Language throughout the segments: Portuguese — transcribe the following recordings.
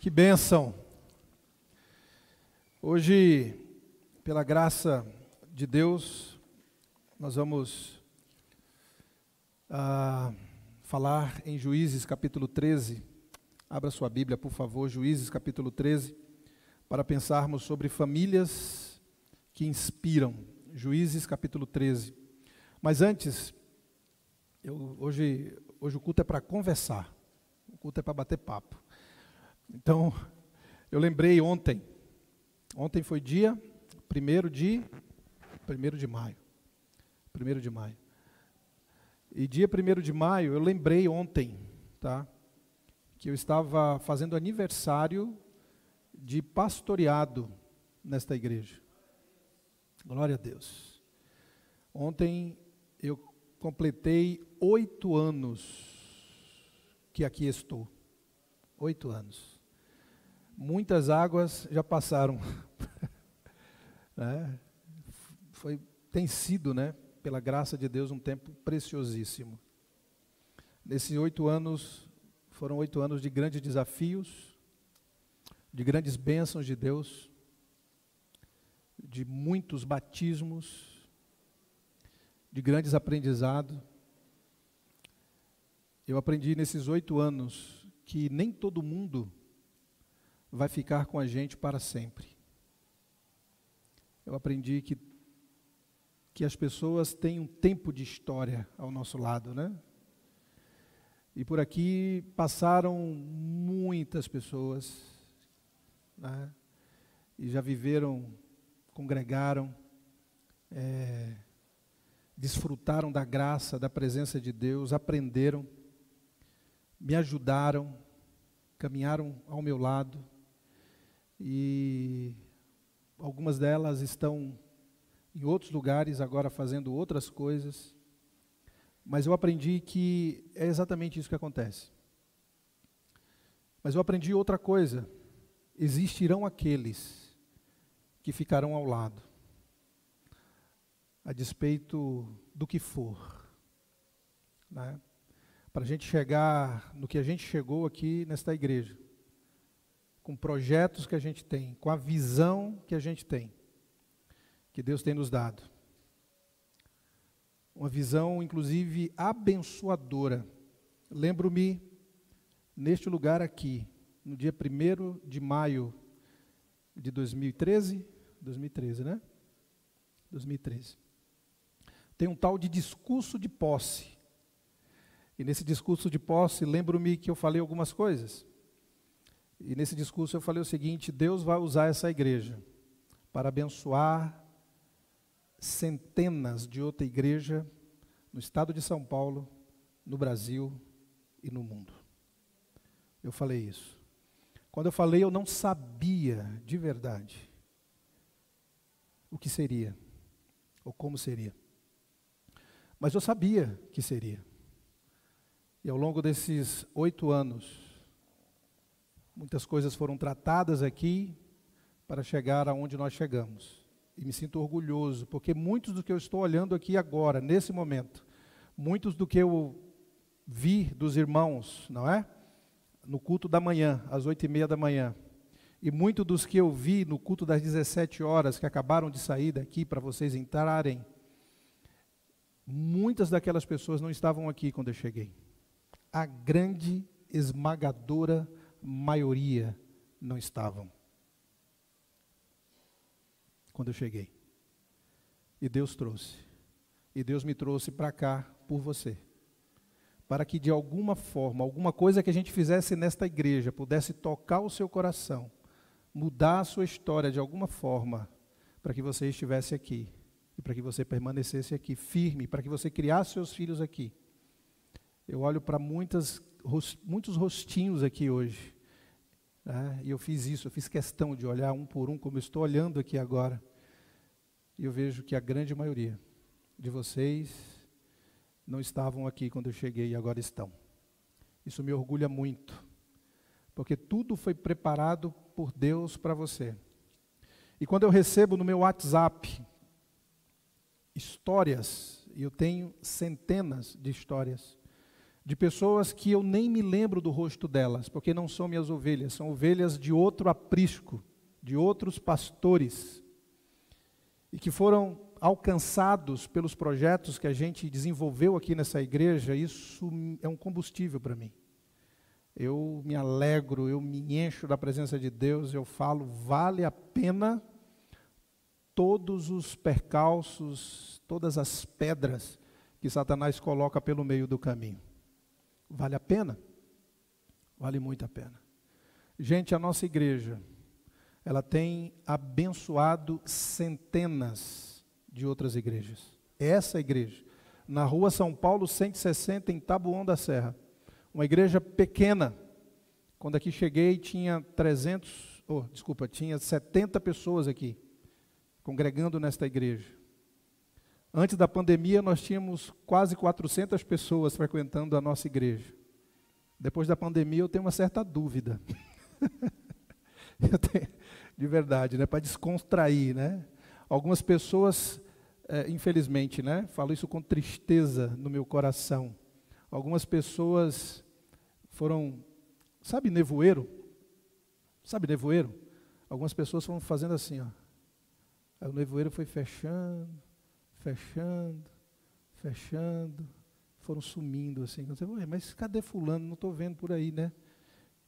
Que bênção! Hoje, pela graça de Deus, nós vamos ah, falar em Juízes capítulo 13. Abra sua Bíblia, por favor, Juízes capítulo 13, para pensarmos sobre famílias que inspiram. Juízes capítulo 13. Mas antes, eu, hoje, hoje o culto é para conversar, o culto é para bater papo. Então, eu lembrei ontem, ontem foi dia 1 de, 1 de maio, 1 de maio. E dia 1 de maio, eu lembrei ontem, tá, que eu estava fazendo aniversário de pastoreado nesta igreja. Glória a Deus. Ontem eu completei oito anos que aqui estou. Oito anos muitas águas já passaram. né? Foi, tem sido, né, pela graça de Deus, um tempo preciosíssimo. Nesses oito anos, foram oito anos de grandes desafios, de grandes bênçãos de Deus, de muitos batismos, de grandes aprendizados. Eu aprendi nesses oito anos que nem todo mundo vai ficar com a gente para sempre. Eu aprendi que, que as pessoas têm um tempo de história ao nosso lado, né? E por aqui passaram muitas pessoas, né? E já viveram, congregaram, é, desfrutaram da graça, da presença de Deus, aprenderam, me ajudaram, caminharam ao meu lado e algumas delas estão em outros lugares agora fazendo outras coisas. Mas eu aprendi que é exatamente isso que acontece. Mas eu aprendi outra coisa. Existirão aqueles que ficarão ao lado, a despeito do que for. Né? Para a gente chegar no que a gente chegou aqui nesta igreja com projetos que a gente tem, com a visão que a gente tem, que Deus tem nos dado. Uma visão, inclusive, abençoadora. Lembro-me, neste lugar aqui, no dia 1 de maio de 2013, 2013, né? 2013. Tem um tal de discurso de posse. E nesse discurso de posse, lembro-me que eu falei algumas coisas. E nesse discurso eu falei o seguinte: Deus vai usar essa igreja para abençoar centenas de outra igreja no estado de São Paulo, no Brasil e no mundo. Eu falei isso. Quando eu falei, eu não sabia de verdade o que seria ou como seria. Mas eu sabia que seria. E ao longo desses oito anos, Muitas coisas foram tratadas aqui para chegar aonde nós chegamos. E me sinto orgulhoso, porque muitos do que eu estou olhando aqui agora, nesse momento, muitos do que eu vi dos irmãos, não é? No culto da manhã, às oito e meia da manhã, e muitos dos que eu vi no culto das 17 horas, que acabaram de sair daqui para vocês entrarem, muitas daquelas pessoas não estavam aqui quando eu cheguei. A grande, esmagadora maioria não estavam. Quando eu cheguei. E Deus trouxe. E Deus me trouxe para cá por você. Para que de alguma forma, alguma coisa que a gente fizesse nesta igreja pudesse tocar o seu coração, mudar a sua história de alguma forma, para que você estivesse aqui. E para que você permanecesse aqui firme, para que você criasse seus filhos aqui. Eu olho para muitas muitos rostinhos aqui hoje. Né? E eu fiz isso, eu fiz questão de olhar um por um, como eu estou olhando aqui agora. E eu vejo que a grande maioria de vocês não estavam aqui quando eu cheguei e agora estão. Isso me orgulha muito, porque tudo foi preparado por Deus para você. E quando eu recebo no meu WhatsApp histórias, e eu tenho centenas de histórias, de pessoas que eu nem me lembro do rosto delas, porque não são minhas ovelhas, são ovelhas de outro aprisco, de outros pastores, e que foram alcançados pelos projetos que a gente desenvolveu aqui nessa igreja, isso é um combustível para mim. Eu me alegro, eu me encho da presença de Deus, eu falo, vale a pena todos os percalços, todas as pedras que Satanás coloca pelo meio do caminho. Vale a pena? Vale muito a pena. Gente, a nossa igreja, ela tem abençoado centenas de outras igrejas. Essa igreja, na rua São Paulo 160, em Tabuão da Serra, uma igreja pequena. Quando aqui cheguei, tinha 300, oh, desculpa, tinha 70 pessoas aqui, congregando nesta igreja. Antes da pandemia, nós tínhamos quase 400 pessoas frequentando a nossa igreja. Depois da pandemia, eu tenho uma certa dúvida. de verdade, né, para descontrair, né? Algumas pessoas, é, infelizmente, né, falo isso com tristeza no meu coração. Algumas pessoas foram, sabe, nevoeiro? Sabe nevoeiro? Algumas pessoas foram fazendo assim, ó. O nevoeiro foi fechando, fechando, fechando, foram sumindo assim. Você, mas cadê fulano? Não estou vendo por aí, né?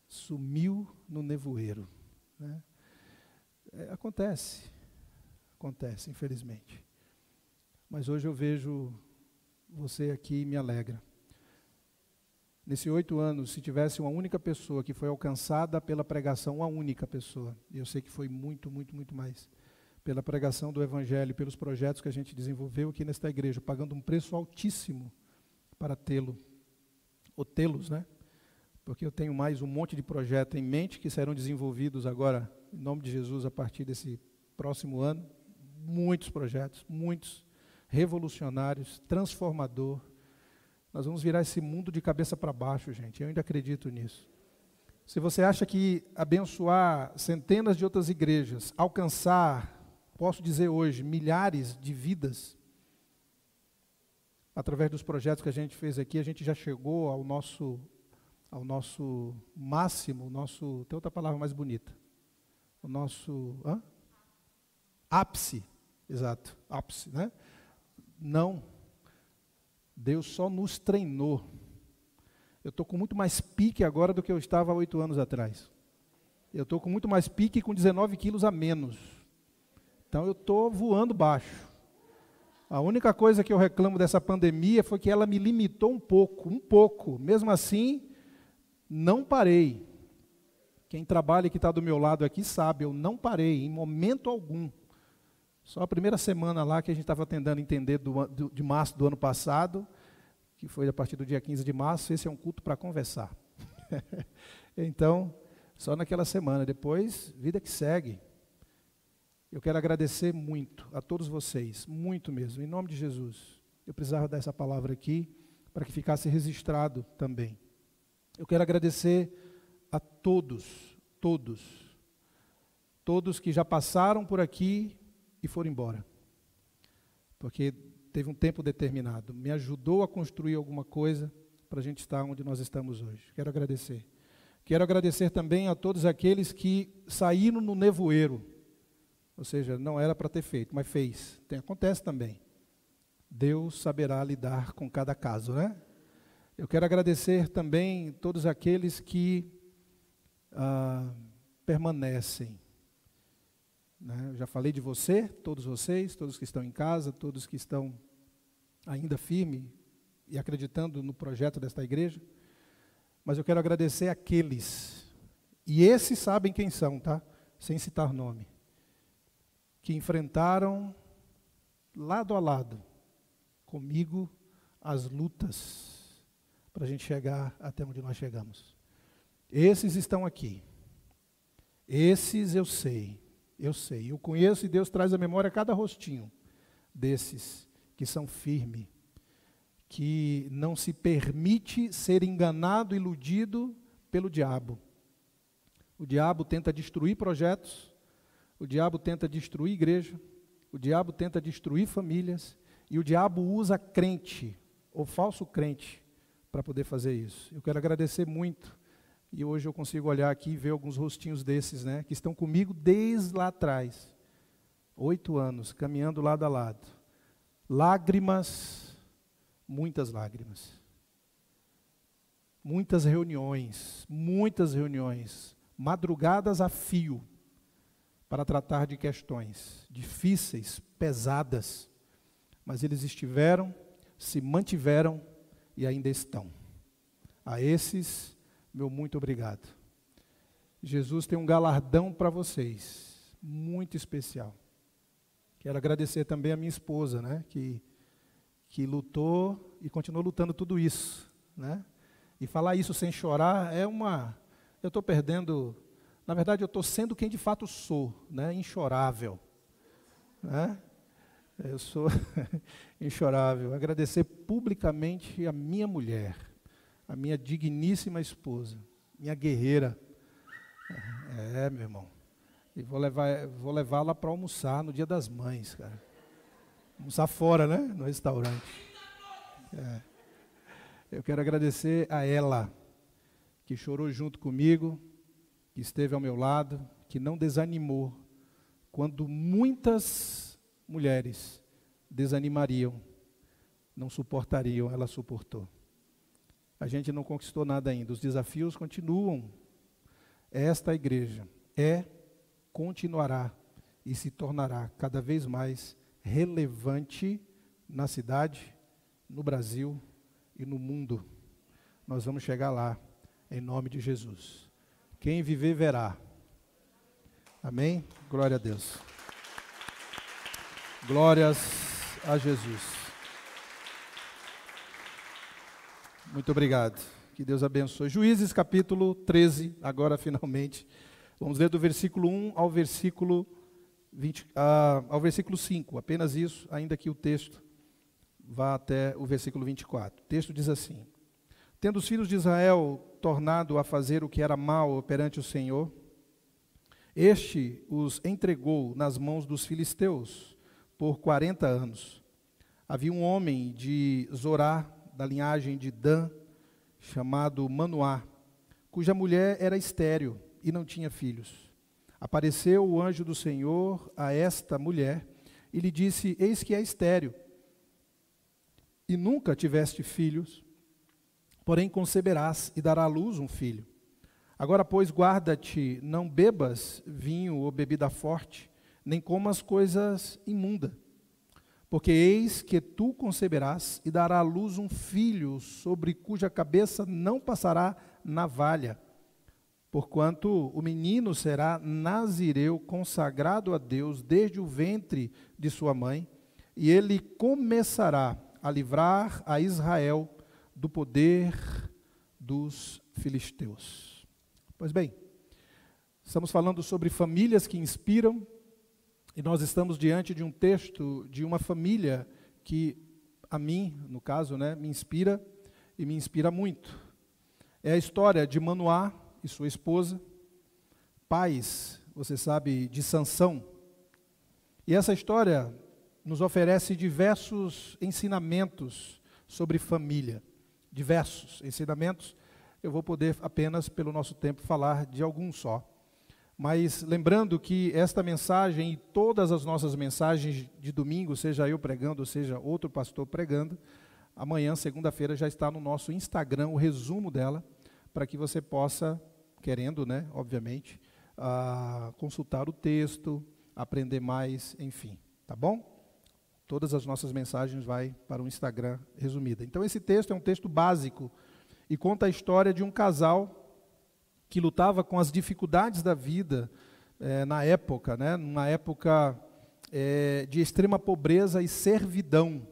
Sumiu no nevoeiro. Né? É, acontece, acontece, infelizmente. Mas hoje eu vejo você aqui e me alegra. Nesses oito anos, se tivesse uma única pessoa que foi alcançada pela pregação, uma única pessoa, eu sei que foi muito, muito, muito mais pela pregação do Evangelho, pelos projetos que a gente desenvolveu aqui nesta igreja, pagando um preço altíssimo para tê-lo, ou tê-los, né? Porque eu tenho mais um monte de projetos em mente que serão desenvolvidos agora, em nome de Jesus, a partir desse próximo ano. Muitos projetos, muitos revolucionários, transformador. Nós vamos virar esse mundo de cabeça para baixo, gente. Eu ainda acredito nisso. Se você acha que abençoar centenas de outras igrejas, alcançar posso dizer hoje, milhares de vidas. Através dos projetos que a gente fez aqui, a gente já chegou ao nosso ao nosso máximo, nosso, tem outra palavra mais bonita. O nosso hã? ápice, exato, ápice, né? Não. Deus só nos treinou. Eu estou com muito mais pique agora do que eu estava há oito anos atrás. Eu estou com muito mais pique com 19 quilos a menos. Então eu estou voando baixo. A única coisa que eu reclamo dessa pandemia foi que ela me limitou um pouco, um pouco. Mesmo assim, não parei. Quem trabalha e que está do meu lado aqui sabe, eu não parei em momento algum. Só a primeira semana lá que a gente estava tentando entender do, do, de março do ano passado, que foi a partir do dia 15 de março, esse é um culto para conversar. então, só naquela semana. Depois, vida que segue. Eu quero agradecer muito a todos vocês, muito mesmo, em nome de Jesus. Eu precisava dar essa palavra aqui para que ficasse registrado também. Eu quero agradecer a todos, todos, todos que já passaram por aqui e foram embora. Porque teve um tempo determinado, me ajudou a construir alguma coisa para a gente estar onde nós estamos hoje. Quero agradecer. Quero agradecer também a todos aqueles que saíram no nevoeiro ou seja, não era para ter feito, mas fez. Tem, acontece também. Deus saberá lidar com cada caso, né? Eu quero agradecer também todos aqueles que ah, permanecem. Né? Eu já falei de você, todos vocês, todos que estão em casa, todos que estão ainda firme e acreditando no projeto desta igreja. Mas eu quero agradecer aqueles, e esses sabem quem são, tá? Sem citar nome que enfrentaram lado a lado comigo as lutas para a gente chegar até onde nós chegamos. Esses estão aqui. Esses eu sei, eu sei. Eu conheço e Deus traz à memória cada rostinho desses que são firmes, que não se permite ser enganado, iludido pelo diabo. O diabo tenta destruir projetos, o diabo tenta destruir igreja, o diabo tenta destruir famílias, e o diabo usa crente ou falso crente para poder fazer isso. Eu quero agradecer muito e hoje eu consigo olhar aqui e ver alguns rostinhos desses, né, que estão comigo desde lá atrás, oito anos, caminhando lado a lado. Lágrimas, muitas lágrimas. Muitas reuniões, muitas reuniões, madrugadas a fio, para tratar de questões difíceis, pesadas, mas eles estiveram, se mantiveram e ainda estão. A esses, meu muito obrigado. Jesus tem um galardão para vocês, muito especial. Quero agradecer também a minha esposa, né, que, que lutou e continuou lutando tudo isso, né? E falar isso sem chorar é uma. Eu estou perdendo na verdade, eu estou sendo quem de fato sou, né? inchorável. Né? Eu sou inchorável. Agradecer publicamente a minha mulher, a minha digníssima esposa, minha guerreira. É, meu irmão. E vou levar, vou levá-la para almoçar no Dia das Mães, cara. Almoçar fora, né? No restaurante. É. Eu quero agradecer a ela, que chorou junto comigo, que esteve ao meu lado, que não desanimou, quando muitas mulheres desanimariam, não suportariam, ela suportou. A gente não conquistou nada ainda, os desafios continuam. Esta igreja é, continuará e se tornará cada vez mais relevante na cidade, no Brasil e no mundo. Nós vamos chegar lá, em nome de Jesus. Quem viver, verá. Amém? Glória a Deus. Glórias a Jesus. Muito obrigado. Que Deus abençoe. Juízes capítulo 13, agora finalmente. Vamos ler do versículo 1 ao versículo 20, uh, ao versículo 5. Apenas isso, ainda que o texto vá até o versículo 24. O texto diz assim: Tendo os filhos de Israel tornado a fazer o que era mal perante o Senhor, este os entregou nas mãos dos filisteus por quarenta anos. Havia um homem de Zorá, da linhagem de Dan, chamado Manoá, cuja mulher era estéril e não tinha filhos. Apareceu o anjo do Senhor a esta mulher e lhe disse: Eis que é estéril, e nunca tiveste filhos, porém conceberás e dará à luz um filho. Agora, pois, guarda-te, não bebas vinho ou bebida forte, nem comas coisas imundas. Porque eis que tu conceberás e dará à luz um filho, sobre cuja cabeça não passará navalha. Porquanto o menino será nazireu, consagrado a Deus desde o ventre de sua mãe, e ele começará a livrar a Israel do poder dos filisteus. Pois bem, estamos falando sobre famílias que inspiram, e nós estamos diante de um texto de uma família que a mim, no caso, né, me inspira e me inspira muito. É a história de Manoá e sua esposa, pais, você sabe, de Sansão. E essa história nos oferece diversos ensinamentos sobre família diversos ensinamentos. Eu vou poder apenas, pelo nosso tempo, falar de alguns só. Mas lembrando que esta mensagem e todas as nossas mensagens de domingo, seja eu pregando, seja outro pastor pregando, amanhã, segunda-feira, já está no nosso Instagram o resumo dela, para que você possa, querendo, né, obviamente, uh, consultar o texto, aprender mais, enfim, tá bom? Todas as nossas mensagens vai para o Instagram resumida. Então esse texto é um texto básico e conta a história de um casal que lutava com as dificuldades da vida é, na época, né? Numa época é, de extrema pobreza e servidão,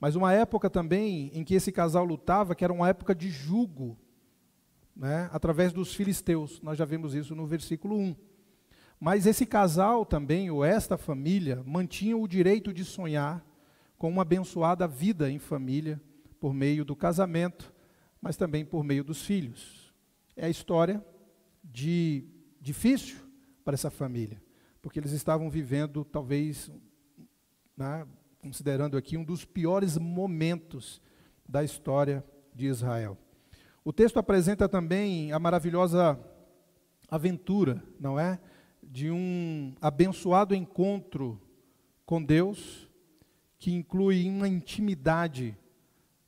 mas uma época também em que esse casal lutava, que era uma época de jugo, né? Através dos filisteus. Nós já vimos isso no versículo 1. Mas esse casal também, ou esta família, mantinha o direito de sonhar com uma abençoada vida em família, por meio do casamento, mas também por meio dos filhos. É a história de difícil para essa família, porque eles estavam vivendo, talvez, né, considerando aqui, um dos piores momentos da história de de Israel. O texto apresenta também a maravilhosa aventura, não é? De um abençoado encontro com Deus, que inclui uma intimidade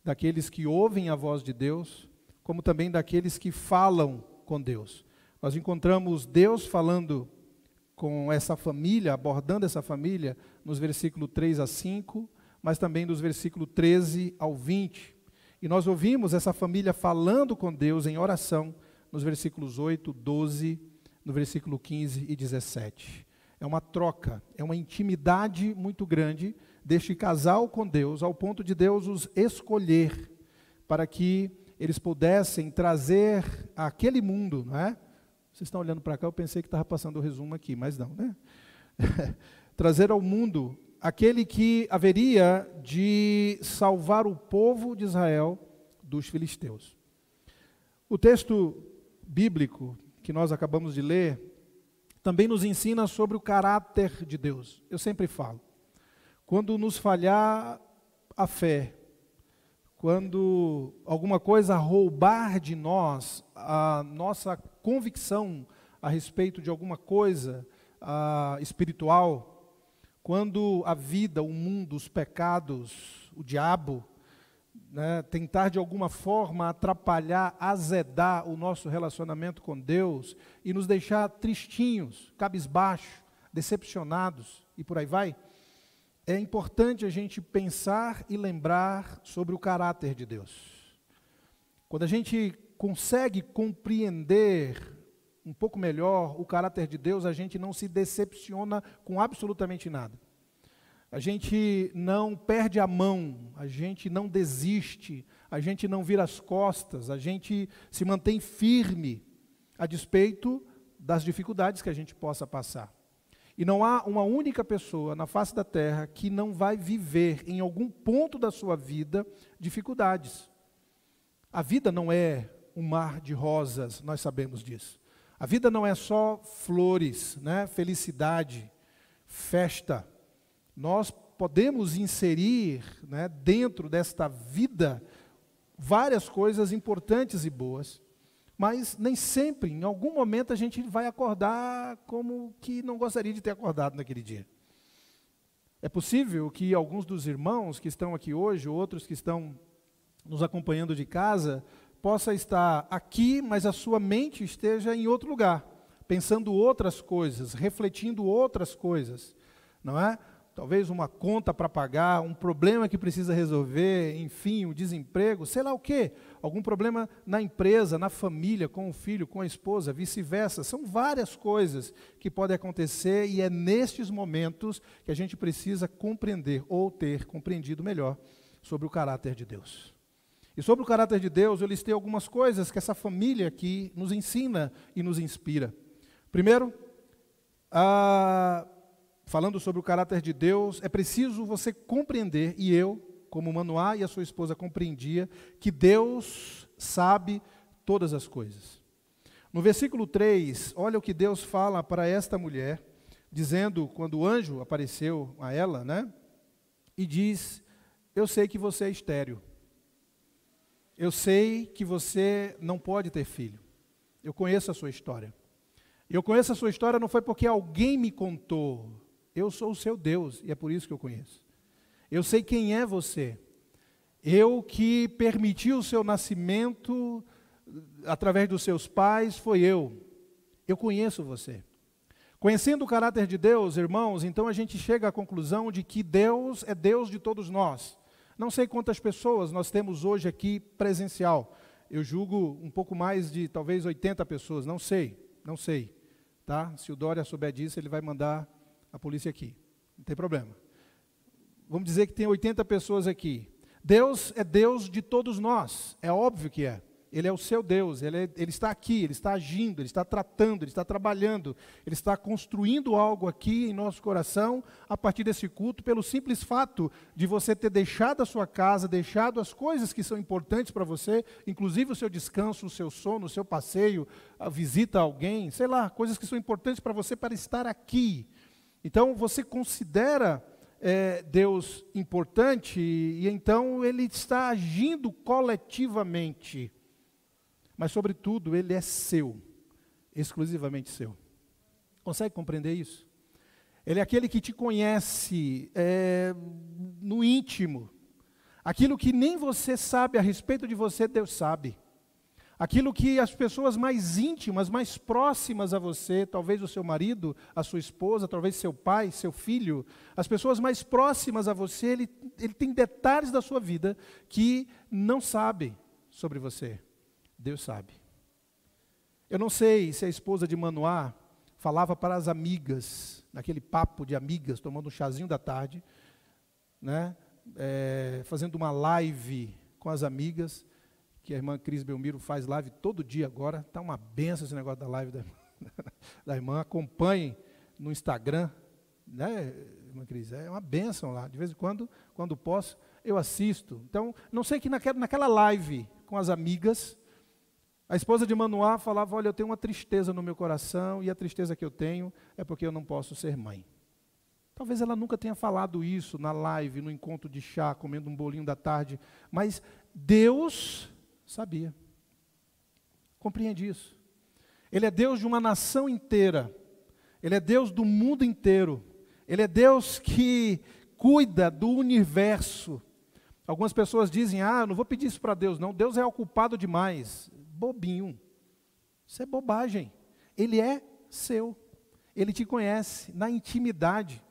daqueles que ouvem a voz de Deus, como também daqueles que falam com Deus. Nós encontramos Deus falando com essa família, abordando essa família, nos versículos 3 a 5, mas também dos versículos 13 ao 20. E nós ouvimos essa família falando com Deus em oração nos versículos 8, 12, no versículo 15 e 17. É uma troca, é uma intimidade muito grande deste casal com Deus, ao ponto de Deus os escolher para que eles pudessem trazer aquele mundo, não é? Vocês estão olhando para cá, eu pensei que estava passando o resumo aqui, mas não, né? trazer ao mundo aquele que haveria de salvar o povo de Israel dos filisteus. O texto bíblico que nós acabamos de ler também nos ensina sobre o caráter de Deus. Eu sempre falo, quando nos falhar a fé, quando alguma coisa roubar de nós a nossa convicção a respeito de alguma coisa uh, espiritual, quando a vida, o mundo, os pecados, o diabo, né, tentar de alguma forma atrapalhar, azedar o nosso relacionamento com Deus e nos deixar tristinhos, cabisbaixos, decepcionados e por aí vai, é importante a gente pensar e lembrar sobre o caráter de Deus. Quando a gente consegue compreender um pouco melhor o caráter de Deus, a gente não se decepciona com absolutamente nada. A gente não perde a mão, a gente não desiste, a gente não vira as costas, a gente se mantém firme a despeito das dificuldades que a gente possa passar. E não há uma única pessoa na face da terra que não vai viver em algum ponto da sua vida dificuldades. A vida não é um mar de rosas, nós sabemos disso. A vida não é só flores, né? felicidade, festa. Nós podemos inserir né, dentro desta vida várias coisas importantes e boas, mas nem sempre, em algum momento, a gente vai acordar como que não gostaria de ter acordado naquele dia. É possível que alguns dos irmãos que estão aqui hoje, outros que estão nos acompanhando de casa, possa estar aqui, mas a sua mente esteja em outro lugar, pensando outras coisas, refletindo outras coisas, não é? Talvez uma conta para pagar, um problema que precisa resolver, enfim, um desemprego, sei lá o quê, algum problema na empresa, na família, com o filho, com a esposa, vice-versa. São várias coisas que podem acontecer e é nestes momentos que a gente precisa compreender ou ter compreendido melhor sobre o caráter de Deus. E sobre o caráter de Deus, eu listei algumas coisas que essa família aqui nos ensina e nos inspira. Primeiro, a falando sobre o caráter de Deus, é preciso você compreender, e eu, como Manoá e a sua esposa compreendia, que Deus sabe todas as coisas. No versículo 3, olha o que Deus fala para esta mulher, dizendo, quando o anjo apareceu a ela, né? E diz: Eu sei que você é estéreo. Eu sei que você não pode ter filho. Eu conheço a sua história. Eu conheço a sua história não foi porque alguém me contou, eu sou o seu Deus e é por isso que eu conheço. Eu sei quem é você. Eu que permiti o seu nascimento através dos seus pais, foi eu. Eu conheço você. Conhecendo o caráter de Deus, irmãos, então a gente chega à conclusão de que Deus é Deus de todos nós. Não sei quantas pessoas nós temos hoje aqui presencial. Eu julgo um pouco mais de talvez 80 pessoas, não sei, não sei. Tá? Se o Dória souber disso, ele vai mandar a polícia aqui. Não tem problema. Vamos dizer que tem 80 pessoas aqui. Deus é Deus de todos nós. É óbvio que é. Ele é o seu Deus, ele, é, ele, está aqui, ele está agindo, ele está tratando, ele está trabalhando, ele está construindo algo aqui em nosso coração a partir desse culto, pelo simples fato de você ter deixado a sua casa, deixado as coisas que são importantes para você, inclusive o seu descanso, o seu sono, o seu passeio, a visita a alguém, sei lá, coisas que são importantes para você para estar aqui. Então você considera é Deus importante e então ele está agindo coletivamente. Mas, sobretudo, ele é seu, exclusivamente seu. Consegue compreender isso? Ele é aquele que te conhece é, no íntimo. Aquilo que nem você sabe a respeito de você, Deus sabe. Aquilo que as pessoas mais íntimas, mais próximas a você, talvez o seu marido, a sua esposa, talvez seu pai, seu filho, as pessoas mais próximas a você, ele, ele tem detalhes da sua vida que não sabe sobre você. Deus sabe. Eu não sei se a esposa de Manoá falava para as amigas, naquele papo de amigas, tomando um chazinho da tarde, né, é, fazendo uma live com as amigas, que a irmã Cris Belmiro faz live todo dia agora. Está uma benção esse negócio da live da, da irmã. Acompanhem no Instagram, né, irmã Cris? É uma benção lá. De vez em quando, quando posso, eu assisto. Então, não sei que naquela, naquela live com as amigas, a esposa de Manoá falava: Olha, eu tenho uma tristeza no meu coração, e a tristeza que eu tenho é porque eu não posso ser mãe. Talvez ela nunca tenha falado isso na live, no encontro de chá, comendo um bolinho da tarde, mas Deus Sabia. Compreende isso. Ele é Deus de uma nação inteira. Ele é Deus do mundo inteiro. Ele é Deus que cuida do universo. Algumas pessoas dizem: Ah, não vou pedir isso para Deus, não. Deus é ocupado demais. Bobinho. Isso é bobagem. Ele é seu. Ele te conhece na intimidade.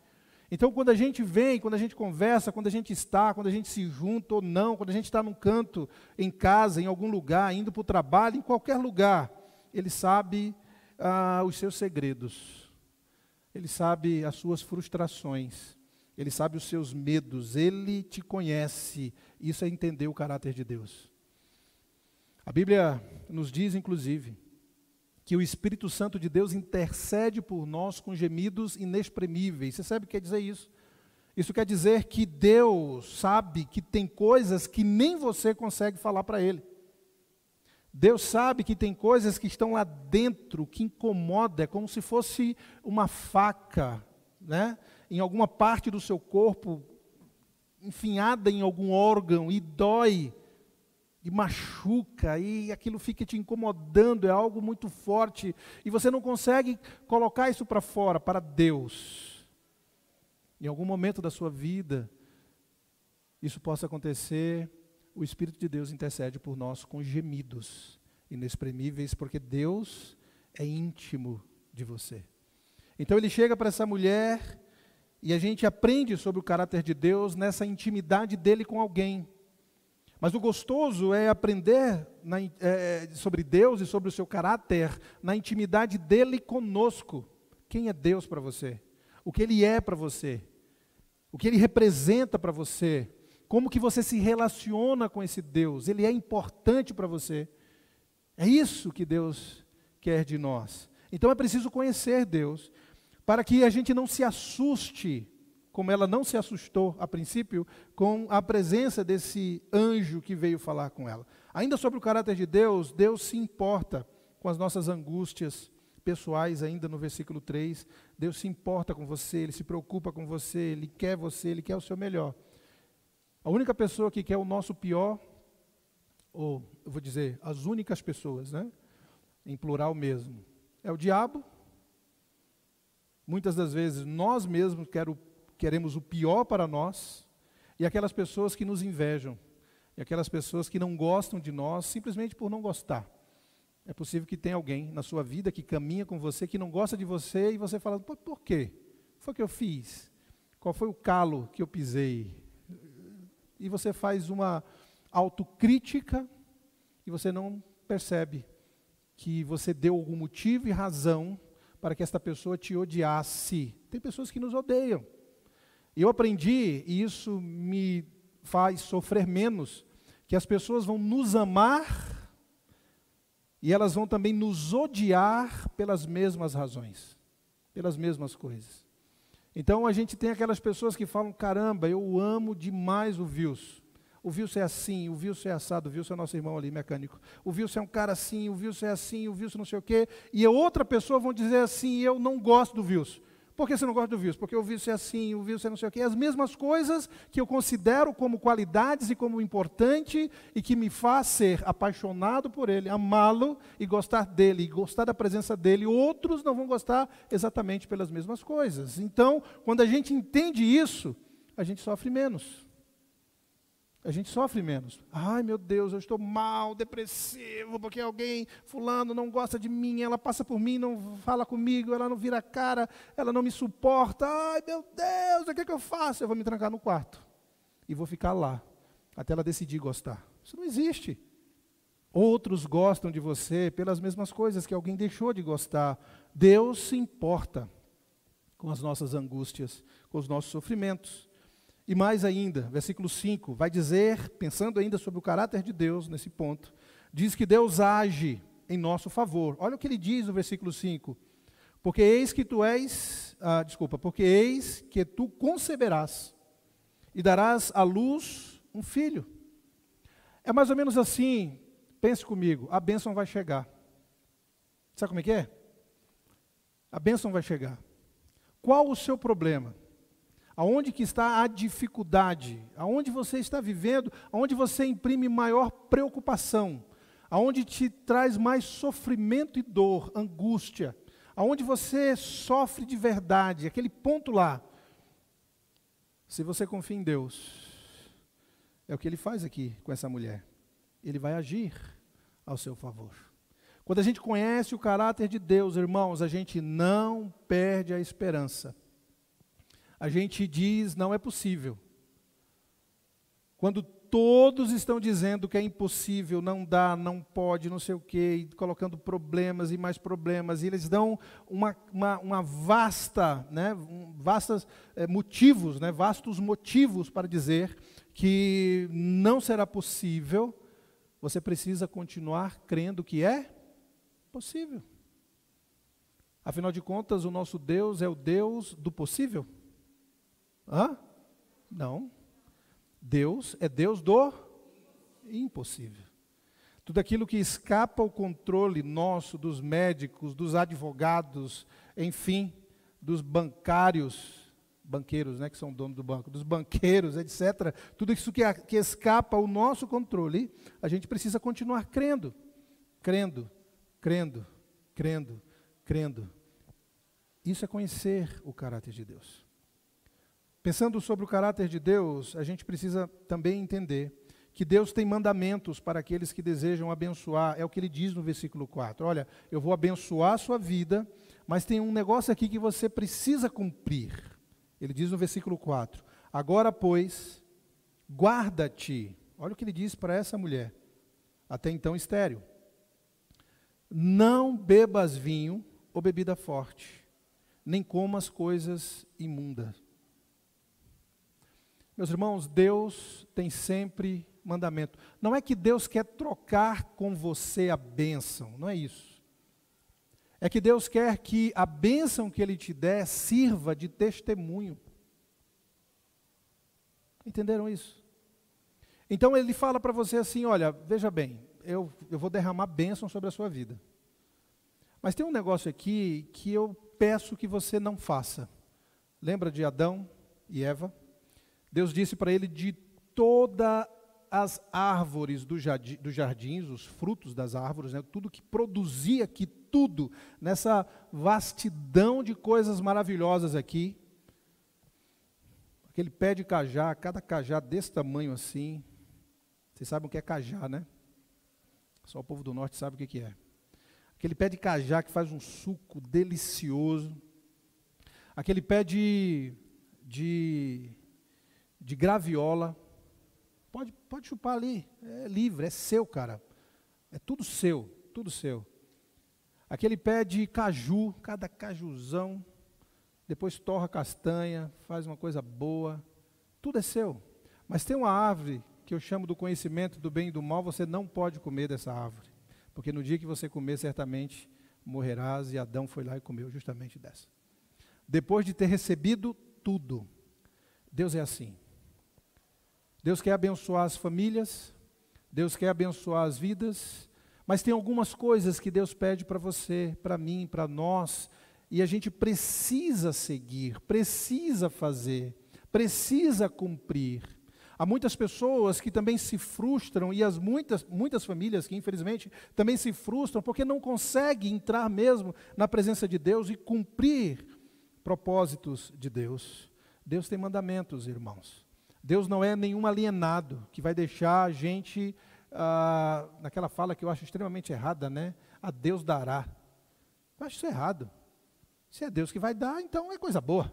Então, quando a gente vem, quando a gente conversa, quando a gente está, quando a gente se junta ou não, quando a gente está num canto, em casa, em algum lugar, indo para o trabalho, em qualquer lugar, Ele sabe ah, os seus segredos, Ele sabe as suas frustrações, Ele sabe os seus medos, Ele te conhece. Isso é entender o caráter de Deus. A Bíblia nos diz, inclusive, que o Espírito Santo de Deus intercede por nós com gemidos inexprimíveis. Você sabe o que quer dizer isso? Isso quer dizer que Deus sabe que tem coisas que nem você consegue falar para Ele. Deus sabe que tem coisas que estão lá dentro, que incomoda, é como se fosse uma faca, né? em alguma parte do seu corpo, enfinhada em algum órgão e dói e machuca, e aquilo fica te incomodando, é algo muito forte, e você não consegue colocar isso para fora, para Deus. Em algum momento da sua vida, isso possa acontecer, o Espírito de Deus intercede por nós com gemidos inexprimíveis, porque Deus é íntimo de você. Então ele chega para essa mulher e a gente aprende sobre o caráter de Deus nessa intimidade dele com alguém. Mas o gostoso é aprender na, é, sobre Deus e sobre o seu caráter na intimidade dele conosco. Quem é Deus para você? O que ele é para você? O que ele representa para você? Como que você se relaciona com esse Deus? Ele é importante para você? É isso que Deus quer de nós. Então é preciso conhecer Deus para que a gente não se assuste como ela não se assustou a princípio com a presença desse anjo que veio falar com ela. Ainda sobre o caráter de Deus, Deus se importa com as nossas angústias pessoais, ainda no versículo 3. Deus se importa com você, ele se preocupa com você, ele quer você, ele quer o seu melhor. A única pessoa que quer o nosso pior, ou eu vou dizer, as únicas pessoas, né? Em plural mesmo, é o diabo. Muitas das vezes nós mesmos queremos queremos o pior para nós, e aquelas pessoas que nos invejam, e aquelas pessoas que não gostam de nós simplesmente por não gostar. É possível que tenha alguém na sua vida que caminha com você, que não gosta de você, e você fala, por, por quê? O que foi que eu fiz? Qual foi o calo que eu pisei? E você faz uma autocrítica e você não percebe que você deu algum motivo e razão para que esta pessoa te odiasse. Tem pessoas que nos odeiam. Eu aprendi, e isso me faz sofrer menos, que as pessoas vão nos amar e elas vão também nos odiar pelas mesmas razões, pelas mesmas coisas. Então a gente tem aquelas pessoas que falam: caramba, eu amo demais o Wilson. O Wilson é assim, o Wilson é assado, o Wilson é nosso irmão ali, mecânico. O Wilson é um cara assim, o Wilson é assim, o Wilson não sei o quê. E outra pessoa vão dizer assim: eu não gosto do Wilson. Por que você não gosta do Wilson? Porque o Wilson é assim, o Wilson é não sei o quê. As mesmas coisas que eu considero como qualidades e como importante e que me faz ser apaixonado por ele, amá-lo e gostar dele, e gostar da presença dele. Outros não vão gostar exatamente pelas mesmas coisas. Então, quando a gente entende isso, a gente sofre menos a gente sofre menos. Ai, meu Deus, eu estou mal, depressivo, porque alguém, fulano, não gosta de mim, ela passa por mim, não fala comigo, ela não vira cara, ela não me suporta. Ai, meu Deus, o que, é que eu faço? Eu vou me trancar no quarto e vou ficar lá até ela decidir gostar. Isso não existe. Outros gostam de você pelas mesmas coisas que alguém deixou de gostar. Deus se importa com as nossas angústias, com os nossos sofrimentos. E mais ainda, versículo 5, vai dizer, pensando ainda sobre o caráter de Deus nesse ponto, diz que Deus age em nosso favor. Olha o que ele diz no versículo 5. Porque eis que tu és, ah, desculpa, porque eis que tu conceberás e darás à luz um filho. É mais ou menos assim, pense comigo, a bênção vai chegar. Sabe como é que é? A bênção vai chegar. Qual o seu problema? Aonde que está a dificuldade? Aonde você está vivendo? Aonde você imprime maior preocupação? Aonde te traz mais sofrimento e dor, angústia? Aonde você sofre de verdade? Aquele ponto lá. Se você confia em Deus, é o que ele faz aqui com essa mulher. Ele vai agir ao seu favor. Quando a gente conhece o caráter de Deus, irmãos, a gente não perde a esperança a gente diz não é possível. Quando todos estão dizendo que é impossível, não dá, não pode, não sei o quê, e colocando problemas e mais problemas, e eles dão uma, uma, uma vasta, né, um, vastas é, motivos, né, vastos motivos para dizer que não será possível, você precisa continuar crendo que é possível. Afinal de contas, o nosso Deus é o Deus do possível. Hã? Não. Deus é Deus do impossível. Tudo aquilo que escapa ao controle nosso, dos médicos, dos advogados, enfim, dos bancários, banqueiros, né, que são donos do banco, dos banqueiros, etc. Tudo isso que, que escapa ao nosso controle, a gente precisa continuar crendo, crendo, crendo, crendo, crendo. Isso é conhecer o caráter de Deus. Pensando sobre o caráter de Deus, a gente precisa também entender que Deus tem mandamentos para aqueles que desejam abençoar. É o que ele diz no versículo 4. Olha, eu vou abençoar a sua vida, mas tem um negócio aqui que você precisa cumprir. Ele diz no versículo 4: Agora, pois, guarda-te. Olha o que ele diz para essa mulher, até então estéreo. Não bebas vinho ou bebida forte, nem comas coisas imundas meus irmãos, Deus tem sempre mandamento. Não é que Deus quer trocar com você a bênção, não é isso. É que Deus quer que a bênção que Ele te der sirva de testemunho. Entenderam isso? Então Ele fala para você assim: olha, veja bem, eu, eu vou derramar bênção sobre a sua vida. Mas tem um negócio aqui que eu peço que você não faça. Lembra de Adão e Eva? Deus disse para ele de todas as árvores dos jardins, os frutos das árvores, né, tudo que produzia aqui, tudo, nessa vastidão de coisas maravilhosas aqui. Aquele pé de cajá, cada cajá desse tamanho assim. Vocês sabem o que é cajá, né? Só o povo do norte sabe o que é. Aquele pé de cajá que faz um suco delicioso. Aquele pé de, de de graviola. Pode, pode chupar ali, é livre, é seu, cara. É tudo seu, tudo seu. Aquele pé de caju, cada cajuzão, depois torra castanha, faz uma coisa boa, tudo é seu. Mas tem uma árvore que eu chamo do conhecimento do bem e do mal, você não pode comer dessa árvore. Porque no dia que você comer, certamente morrerás, e Adão foi lá e comeu justamente dessa. Depois de ter recebido tudo, Deus é assim. Deus quer abençoar as famílias, Deus quer abençoar as vidas, mas tem algumas coisas que Deus pede para você, para mim, para nós, e a gente precisa seguir, precisa fazer, precisa cumprir. Há muitas pessoas que também se frustram e as muitas, muitas famílias que infelizmente também se frustram porque não conseguem entrar mesmo na presença de Deus e cumprir propósitos de Deus. Deus tem mandamentos, irmãos. Deus não é nenhum alienado que vai deixar a gente ah, naquela fala que eu acho extremamente errada, né? A Deus dará. Eu acho isso errado. Se é Deus que vai dar, então é coisa boa,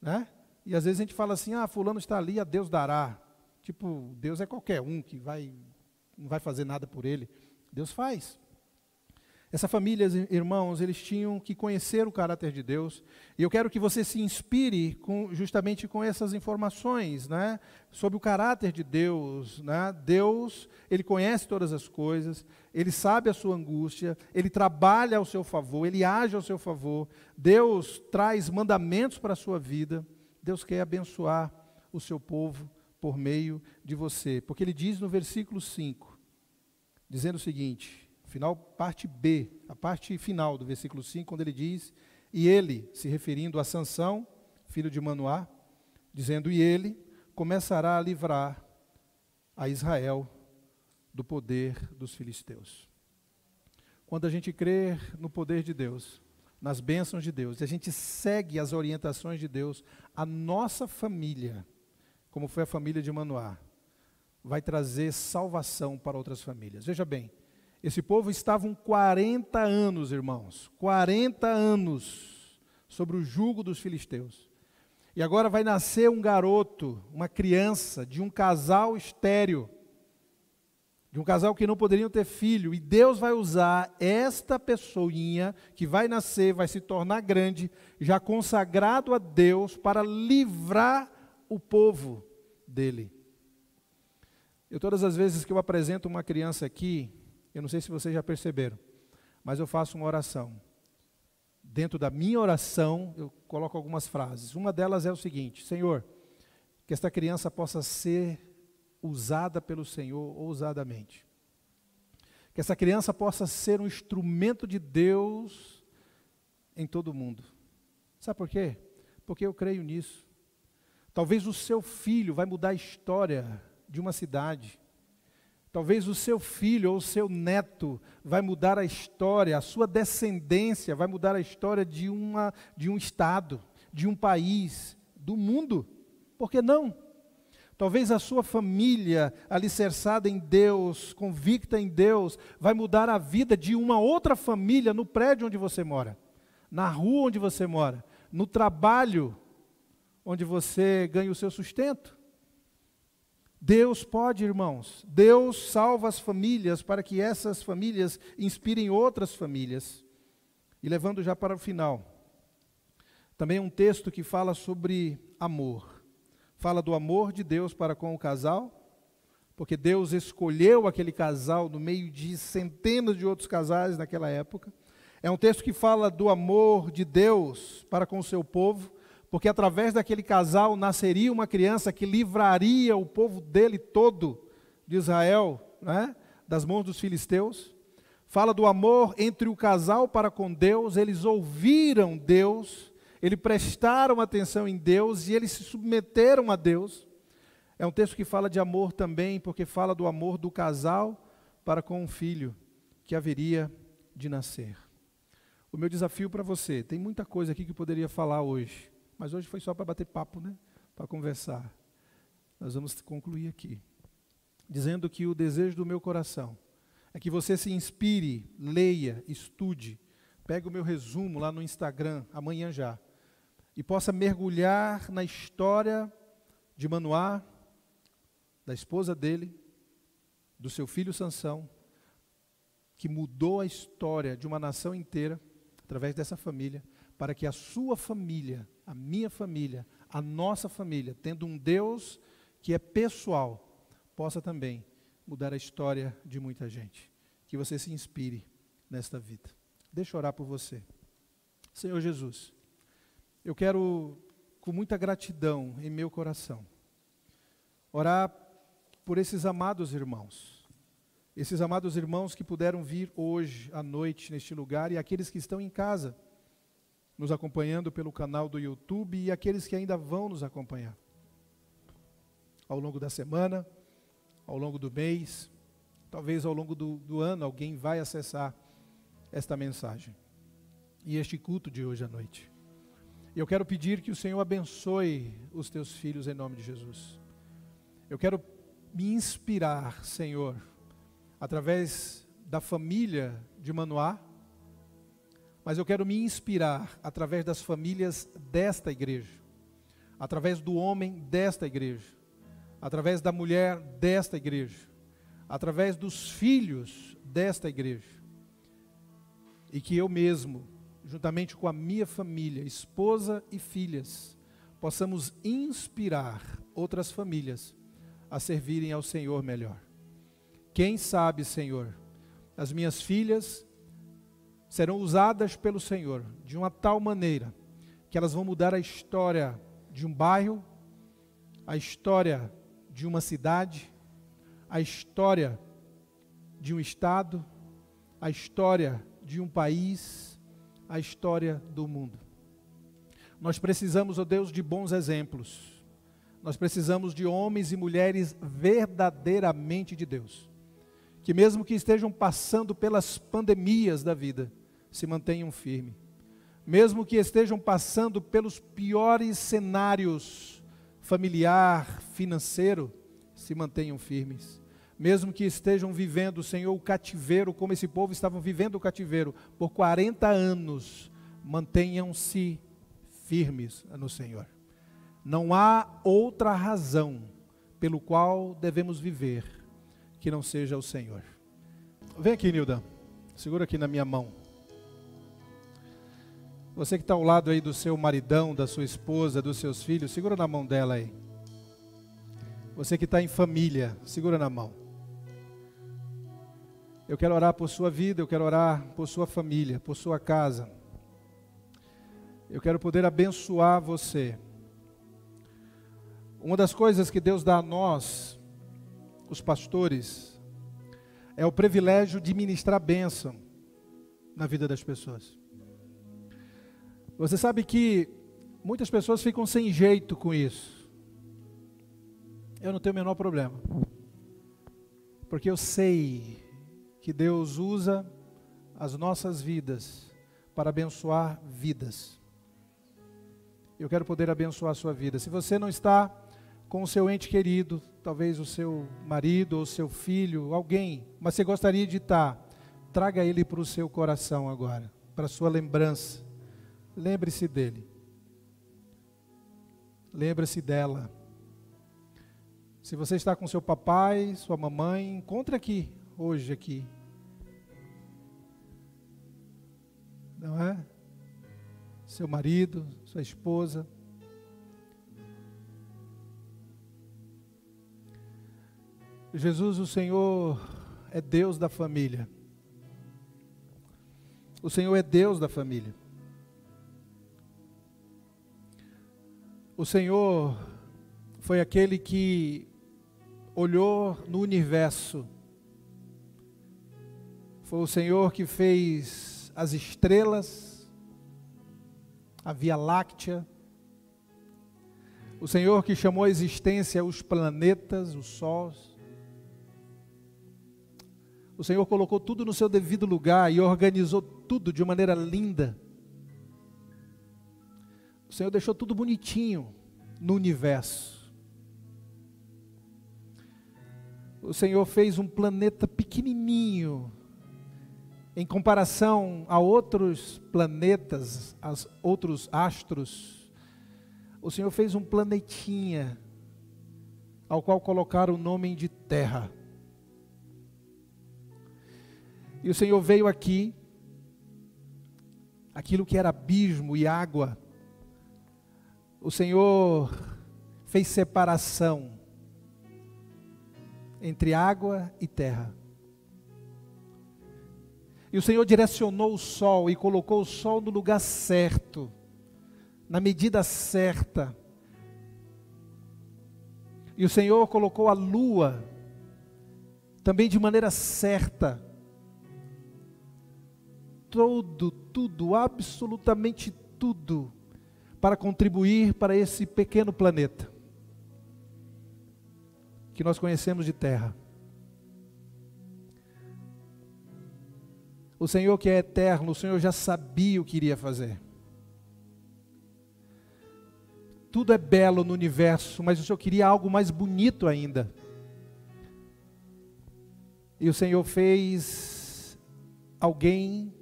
né? E às vezes a gente fala assim: ah, fulano está ali, a Deus dará. Tipo, Deus é qualquer um que vai, não vai fazer nada por ele. Deus faz. Essa família, irmãos, eles tinham que conhecer o caráter de Deus. E eu quero que você se inspire com, justamente com essas informações, né? Sobre o caráter de Deus, né? Deus, ele conhece todas as coisas, ele sabe a sua angústia, ele trabalha ao seu favor, ele age ao seu favor. Deus traz mandamentos para a sua vida. Deus quer abençoar o seu povo por meio de você. Porque ele diz no versículo 5, dizendo o seguinte, final, parte B, a parte final do versículo 5, quando ele diz, e ele, se referindo a Sansão, filho de Manoá, dizendo, e ele começará a livrar a Israel do poder dos filisteus. Quando a gente crê no poder de Deus, nas bênçãos de Deus, e a gente segue as orientações de Deus, a nossa família, como foi a família de Manoá, vai trazer salvação para outras famílias. Veja bem, esse povo estava 40 anos, irmãos, 40 anos sobre o jugo dos filisteus. E agora vai nascer um garoto, uma criança, de um casal estéreo de um casal que não poderiam ter filho, e Deus vai usar esta pessoinha que vai nascer, vai se tornar grande, já consagrado a Deus para livrar o povo dele. Eu todas as vezes que eu apresento uma criança aqui, eu não sei se vocês já perceberam, mas eu faço uma oração. Dentro da minha oração, eu coloco algumas frases. Uma delas é o seguinte: Senhor, que esta criança possa ser usada pelo Senhor ousadamente. Que essa criança possa ser um instrumento de Deus em todo o mundo. Sabe por quê? Porque eu creio nisso. Talvez o seu filho vai mudar a história de uma cidade. Talvez o seu filho ou o seu neto vai mudar a história, a sua descendência vai mudar a história de, uma, de um estado, de um país, do mundo. Por que não? Talvez a sua família, alicerçada em Deus, convicta em Deus, vai mudar a vida de uma outra família no prédio onde você mora, na rua onde você mora, no trabalho onde você ganha o seu sustento. Deus pode, irmãos, Deus salva as famílias para que essas famílias inspirem outras famílias. E levando já para o final, também um texto que fala sobre amor fala do amor de Deus para com o casal, porque Deus escolheu aquele casal no meio de centenas de outros casais naquela época. É um texto que fala do amor de Deus para com o seu povo, porque através daquele casal nasceria uma criança que livraria o povo dele todo, de Israel, né, das mãos dos filisteus. Fala do amor entre o casal para com Deus, eles ouviram Deus eles prestaram atenção em Deus e eles se submeteram a Deus. É um texto que fala de amor também, porque fala do amor do casal para com um filho que haveria de nascer. O meu desafio para você, tem muita coisa aqui que eu poderia falar hoje, mas hoje foi só para bater papo, né? Para conversar. Nós vamos concluir aqui, dizendo que o desejo do meu coração é que você se inspire, leia, estude, pegue o meu resumo lá no Instagram, amanhã já e possa mergulhar na história de Manoá, da esposa dele, do seu filho Sansão, que mudou a história de uma nação inteira através dessa família, para que a sua família, a minha família, a nossa família, tendo um Deus que é pessoal, possa também mudar a história de muita gente. Que você se inspire nesta vida. Deixa eu orar por você. Senhor Jesus, eu quero, com muita gratidão em meu coração, orar por esses amados irmãos, esses amados irmãos que puderam vir hoje à noite neste lugar e aqueles que estão em casa, nos acompanhando pelo canal do YouTube e aqueles que ainda vão nos acompanhar ao longo da semana, ao longo do mês, talvez ao longo do, do ano, alguém vai acessar esta mensagem e este culto de hoje à noite. Eu quero pedir que o Senhor abençoe os teus filhos em nome de Jesus. Eu quero me inspirar, Senhor, através da família de Manoá, mas eu quero me inspirar através das famílias desta igreja, através do homem desta igreja, através da mulher desta igreja, através dos filhos desta igreja, e que eu mesmo, juntamente com a minha família, esposa e filhas, possamos inspirar outras famílias a servirem ao Senhor melhor. Quem sabe, Senhor, as minhas filhas serão usadas pelo Senhor de uma tal maneira que elas vão mudar a história de um bairro, a história de uma cidade, a história de um estado, a história de um país, a história do mundo. Nós precisamos, ó oh Deus, de bons exemplos. Nós precisamos de homens e mulheres verdadeiramente de Deus. Que mesmo que estejam passando pelas pandemias da vida, se mantenham firmes. Mesmo que estejam passando pelos piores cenários familiar, financeiro, se mantenham firmes. Mesmo que estejam vivendo, Senhor, o cativeiro, como esse povo estava vivendo o cativeiro por 40 anos, mantenham-se firmes no Senhor. Não há outra razão pelo qual devemos viver que não seja o Senhor. Vem aqui, Nilda. Segura aqui na minha mão. Você que está ao lado aí do seu maridão, da sua esposa, dos seus filhos, segura na mão dela aí. Você que está em família, segura na mão. Eu quero orar por sua vida, eu quero orar por sua família, por sua casa. Eu quero poder abençoar você. Uma das coisas que Deus dá a nós, os pastores, é o privilégio de ministrar bênção na vida das pessoas. Você sabe que muitas pessoas ficam sem jeito com isso. Eu não tenho o menor problema. Porque eu sei que Deus usa as nossas vidas para abençoar vidas. Eu quero poder abençoar a sua vida. Se você não está com o seu ente querido, talvez o seu marido ou seu filho, alguém, mas você gostaria de estar, traga ele para o seu coração agora, para a sua lembrança Lembre-se dele. Lembre-se dela. Se você está com seu papai, sua mamãe, encontre aqui, hoje aqui. Não é? Seu marido, sua esposa. Jesus, o Senhor, é Deus da família. O Senhor é Deus da família. O Senhor foi aquele que olhou no universo. Foi o Senhor que fez as estrelas, a Via Láctea. O Senhor que chamou à existência os planetas, os sóis. O Senhor colocou tudo no seu devido lugar e organizou tudo de maneira linda. Senhor deixou tudo bonitinho no universo. O Senhor fez um planeta pequenininho em comparação a outros planetas, a outros astros. O Senhor fez um planetinha ao qual colocaram o nome de Terra. E o Senhor veio aqui, aquilo que era abismo e água, o Senhor fez separação entre água e terra. E o Senhor direcionou o sol e colocou o sol no lugar certo, na medida certa. E o Senhor colocou a lua também de maneira certa. Todo, tudo, absolutamente tudo para contribuir para esse pequeno planeta que nós conhecemos de terra. O Senhor que é eterno, o Senhor já sabia o que iria fazer. Tudo é belo no universo, mas o Senhor queria algo mais bonito ainda. E o Senhor fez alguém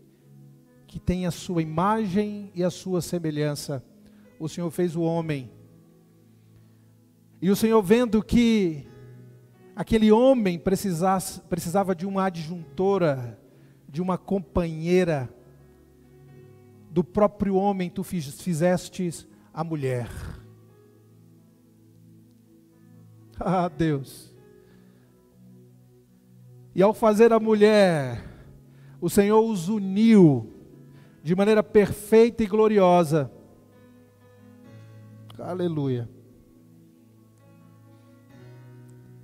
que tem a sua imagem e a sua semelhança. O Senhor fez o homem. E o Senhor vendo que aquele homem precisava de uma adjuntora, de uma companheira, do próprio homem tu fizestes a mulher. Ah, Deus. E ao fazer a mulher, o Senhor os uniu de maneira perfeita e gloriosa. Aleluia.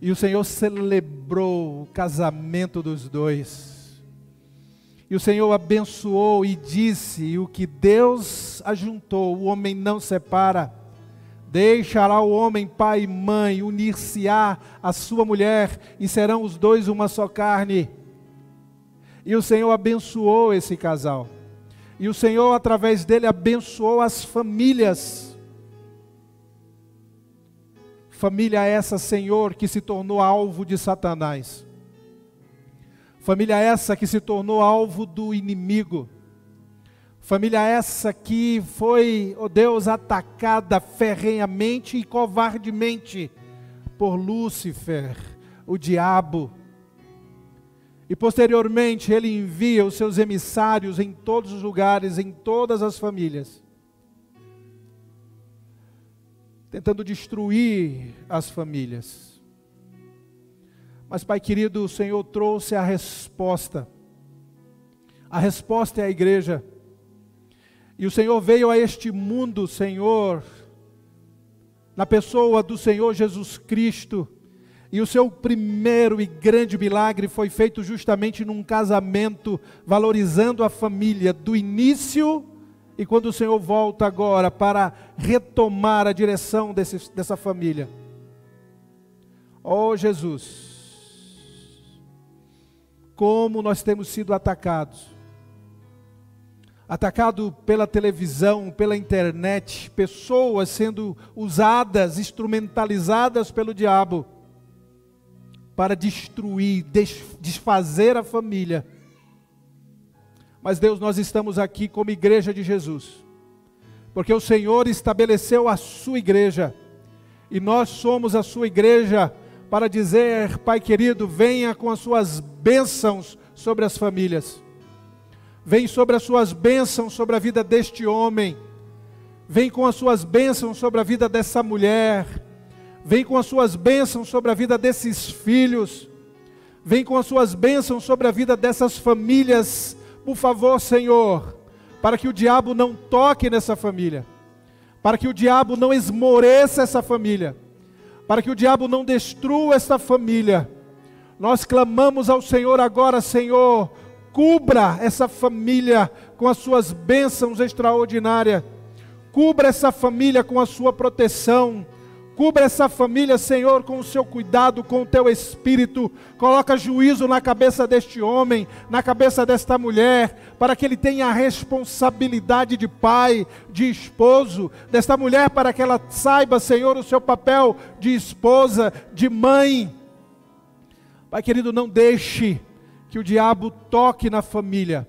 E o Senhor celebrou o casamento dos dois. E o Senhor abençoou e disse: O que Deus ajuntou, o homem não separa. Deixará o homem pai e mãe, unir-se-á a sua mulher, e serão os dois uma só carne. E o Senhor abençoou esse casal. E o Senhor, através dele, abençoou as famílias. Família essa, Senhor, que se tornou alvo de Satanás. Família essa que se tornou alvo do inimigo. Família essa que foi, oh Deus, atacada ferrenhamente e covardemente por Lúcifer, o diabo e posteriormente ele envia os seus emissários em todos os lugares, em todas as famílias, tentando destruir as famílias. Mas, Pai querido, o Senhor trouxe a resposta. A resposta é a igreja. E o Senhor veio a este mundo, Senhor, na pessoa do Senhor Jesus Cristo e o seu primeiro e grande milagre foi feito justamente num casamento, valorizando a família do início e quando o Senhor volta agora para retomar a direção desse, dessa família. Oh Jesus, como nós temos sido atacados. Atacado pela televisão, pela internet, pessoas sendo usadas, instrumentalizadas pelo diabo para destruir, desfazer a família. Mas Deus, nós estamos aqui como igreja de Jesus, porque o Senhor estabeleceu a sua igreja, e nós somos a sua igreja para dizer, Pai querido, venha com as suas bênçãos sobre as famílias, vem sobre as suas bênçãos sobre a vida deste homem, vem com as suas bênçãos sobre a vida dessa mulher, Vem com as suas bênçãos sobre a vida desses filhos. Vem com as suas bênçãos sobre a vida dessas famílias. Por favor, Senhor, para que o diabo não toque nessa família. Para que o diabo não esmoreça essa família. Para que o diabo não destrua essa família. Nós clamamos ao Senhor agora, Senhor, cubra essa família com as suas bênçãos extraordinárias. Cubra essa família com a sua proteção Cubra essa família, Senhor, com o seu cuidado, com o teu espírito. Coloca juízo na cabeça deste homem, na cabeça desta mulher, para que ele tenha a responsabilidade de pai, de esposo, desta mulher, para que ela saiba, Senhor, o seu papel de esposa, de mãe. Pai querido, não deixe que o diabo toque na família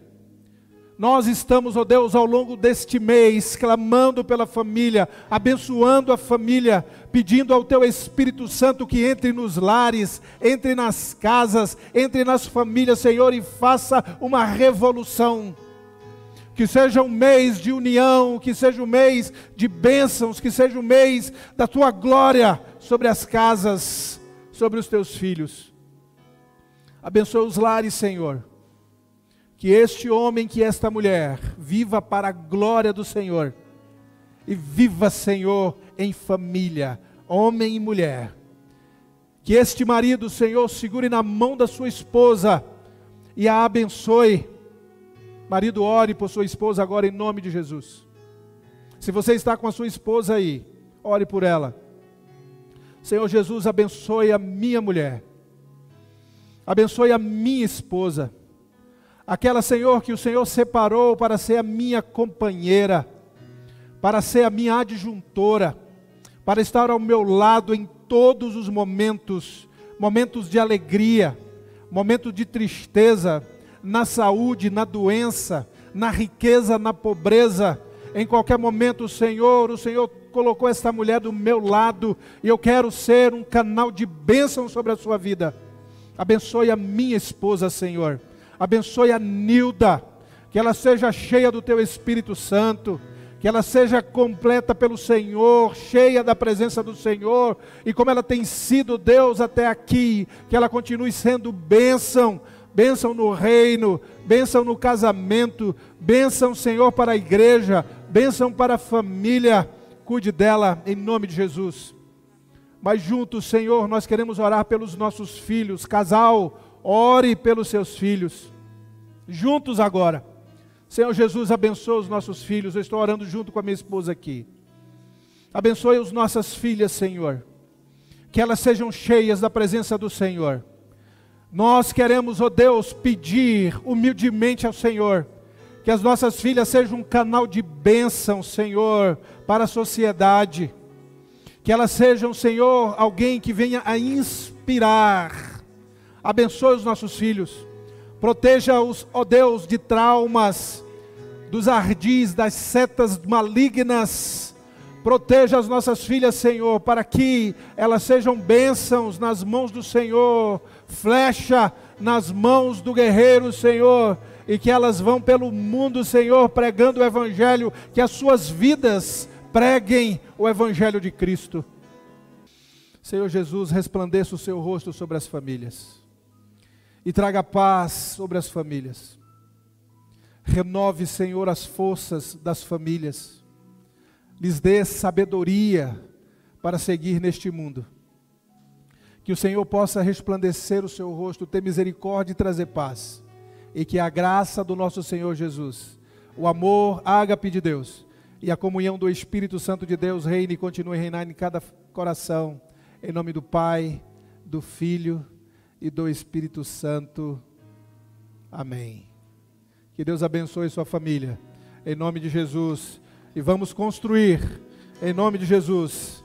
nós estamos, ó oh Deus, ao longo deste mês, clamando pela família, abençoando a família, pedindo ao Teu Espírito Santo que entre nos lares, entre nas casas, entre nas famílias, Senhor, e faça uma revolução. Que seja um mês de união, que seja um mês de bênçãos, que seja um mês da Tua glória sobre as casas, sobre os Teus filhos. Abençoa os lares, Senhor que este homem, que esta mulher, viva para a glória do Senhor. E viva, Senhor, em família, homem e mulher. Que este marido, Senhor, segure na mão da sua esposa e a abençoe. Marido, ore por sua esposa agora em nome de Jesus. Se você está com a sua esposa aí, ore por ela. Senhor Jesus, abençoe a minha mulher. Abençoe a minha esposa. Aquela, Senhor, que o Senhor separou para ser a minha companheira, para ser a minha adjuntora, para estar ao meu lado em todos os momentos momentos de alegria, momentos de tristeza, na saúde, na doença, na riqueza, na pobreza. Em qualquer momento, o Senhor, o Senhor colocou esta mulher do meu lado e eu quero ser um canal de bênção sobre a sua vida. Abençoe a minha esposa, Senhor. Abençoe a Nilda, que ela seja cheia do teu Espírito Santo que ela seja completa pelo Senhor, cheia da presença do Senhor, e como ela tem sido Deus até aqui, que ela continue sendo bênção, bênção no reino, bênção no casamento, bênção, Senhor, para a igreja, bênção para a família, cuide dela em nome de Jesus. Mas juntos, Senhor, nós queremos orar pelos nossos filhos, casal, ore pelos seus filhos, juntos agora Senhor Jesus, abençoa os nossos filhos. Eu estou orando junto com a minha esposa aqui. Abençoe as nossas filhas, Senhor. Que elas sejam cheias da presença do Senhor. Nós queremos, ó oh Deus, pedir humildemente ao Senhor que as nossas filhas sejam um canal de bênção, Senhor, para a sociedade. Que elas sejam, Senhor, alguém que venha a inspirar. Abençoe os nossos filhos. Proteja-os, ó Deus, de traumas, dos ardis, das setas malignas. Proteja as nossas filhas, Senhor, para que elas sejam bênçãos nas mãos do Senhor, flecha nas mãos do guerreiro, Senhor, e que elas vão pelo mundo, Senhor, pregando o Evangelho, que as suas vidas preguem o Evangelho de Cristo. Senhor Jesus, resplandeça o seu rosto sobre as famílias e traga paz sobre as famílias. Renove, Senhor, as forças das famílias. Lhes dê sabedoria para seguir neste mundo. Que o Senhor possa resplandecer o seu rosto, ter misericórdia e trazer paz. E que a graça do nosso Senhor Jesus, o amor, ágape de Deus e a comunhão do Espírito Santo de Deus reine e continue a reinar em cada coração. Em nome do Pai, do Filho e do Espírito Santo. Amém. Que Deus abençoe sua família. Em nome de Jesus. E vamos construir, em nome de Jesus,